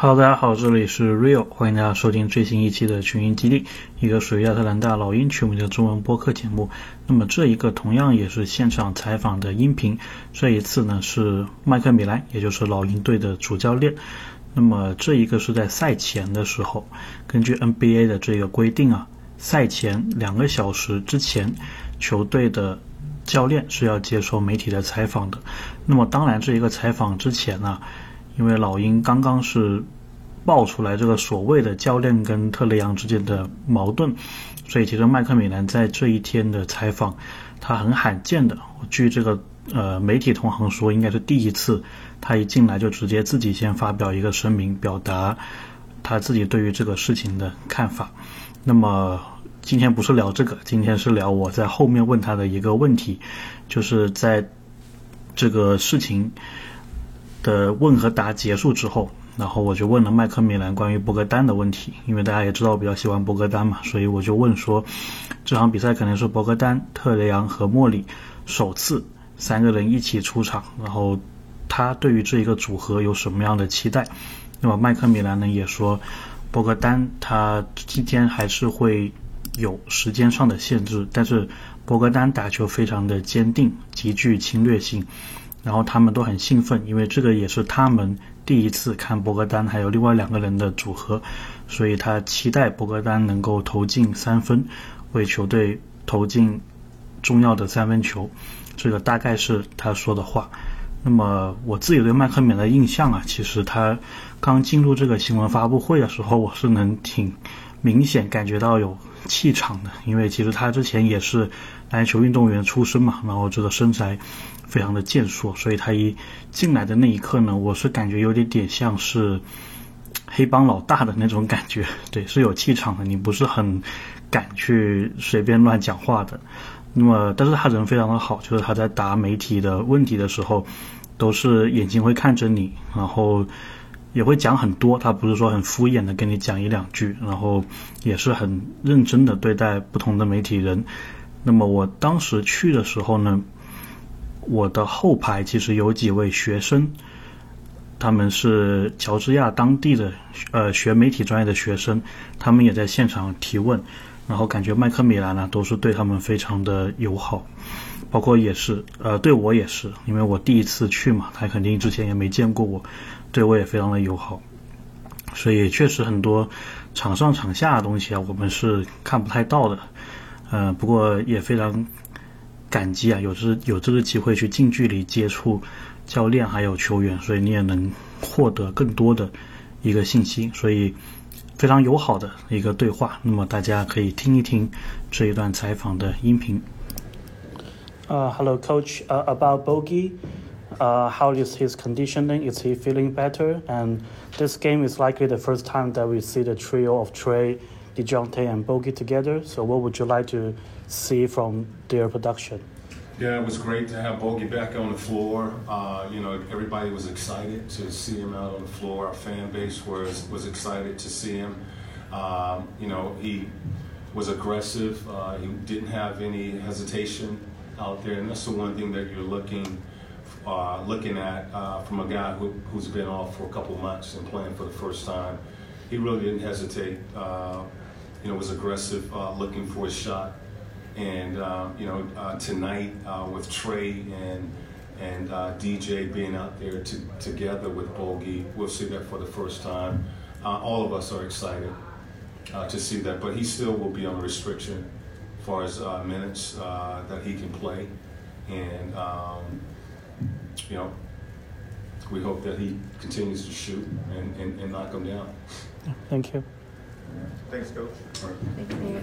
Hello，大家好，这里是 Real，欢迎大家收听最新一期的群英基地，一个属于亚特兰大老鹰球迷的中文播客节目。那么这一个同样也是现场采访的音频，这一次呢是麦克米兰，也就是老鹰队的主教练。那么这一个是在赛前的时候，根据 NBA 的这个规定啊，赛前两个小时之前，球队的教练是要接受媒体的采访的。那么当然，这一个采访之前呢。因为老鹰刚刚是爆出来这个所谓的教练跟特雷杨之间的矛盾，所以其实麦克米兰在这一天的采访，他很罕见的，据这个呃媒体同行说，应该是第一次，他一进来就直接自己先发表一个声明，表达他自己对于这个事情的看法。那么今天不是聊这个，今天是聊我在后面问他的一个问题，就是在这个事情。的问和答结束之后，然后我就问了麦克米兰关于博格丹的问题，因为大家也知道我比较喜欢博格丹嘛，所以我就问说，这场比赛可能是博格丹、特雷杨和莫里首次三个人一起出场，然后他对于这一个组合有什么样的期待？那么麦克米兰呢也说，博格丹他今天还是会有时间上的限制，但是博格丹打球非常的坚定，极具侵略性。然后他们都很兴奋，因为这个也是他们第一次看博格丹还有另外两个人的组合，所以他期待博格丹能够投进三分，为球队投进重要的三分球。这个大概是他说的话。那么我自己对麦克米的印象啊，其实他刚进入这个新闻发布会的时候，我是能挺明显感觉到有气场的，因为其实他之前也是篮球运动员出身嘛，然后这个身材。非常的健硕，所以他一进来的那一刻呢，我是感觉有点点像是黑帮老大的那种感觉，对，是有气场的，你不是很敢去随便乱讲话的。那么，但是他人非常的好，就是他在答媒体的问题的时候，都是眼睛会看着你，然后也会讲很多，他不是说很敷衍的跟你讲一两句，然后也是很认真的对待不同的媒体人。那么我当时去的时候呢。我的后排其实有几位学生，他们是乔治亚当地的呃学媒体专业的学生，他们也在现场提问，然后感觉麦克米兰呢都是对他们非常的友好，包括也是呃对我也是，因为我第一次去嘛，他肯定之前也没见过我，对我也非常的友好，所以确实很多场上场下的东西啊，我们是看不太到的，呃不过也非常。感激啊，有这有这个机会去近距离接触教练还有球员，所以你也能获得更多的一个信息，所以非常友好的一个对话。那么大家可以听一听这一段采访的音频。Uh, hello, coach. Uh, about Bogey, uh, how is his conditioning? Is he feeling better? And this game is likely the first time that we see the trio of Trey, Dejounte, and Bogey together. So, what would you like to see from their production? Yeah, it was great to have Bogey back on the floor. Uh, you know, everybody was excited to see him out on the floor. Our fan base was was excited to see him. Um, you know, he was aggressive. Uh, he didn't have any hesitation out there, and that's the one thing that you're looking uh, looking at uh, from a guy who, who's been off for a couple months and playing for the first time. He really didn't hesitate. Uh, you know, was aggressive, uh, looking for his shot. And uh, you know, uh, tonight uh, with Trey and and uh, DJ being out there to, together with Bogey, we'll see that for the first time. Uh, all of us are excited uh, to see that, but he still will be on restriction as far as minutes that he can play, and um, you know, we hope that he continues to shoot and, and, and knock them down. Thank you. Thanks, Coach. Thank you.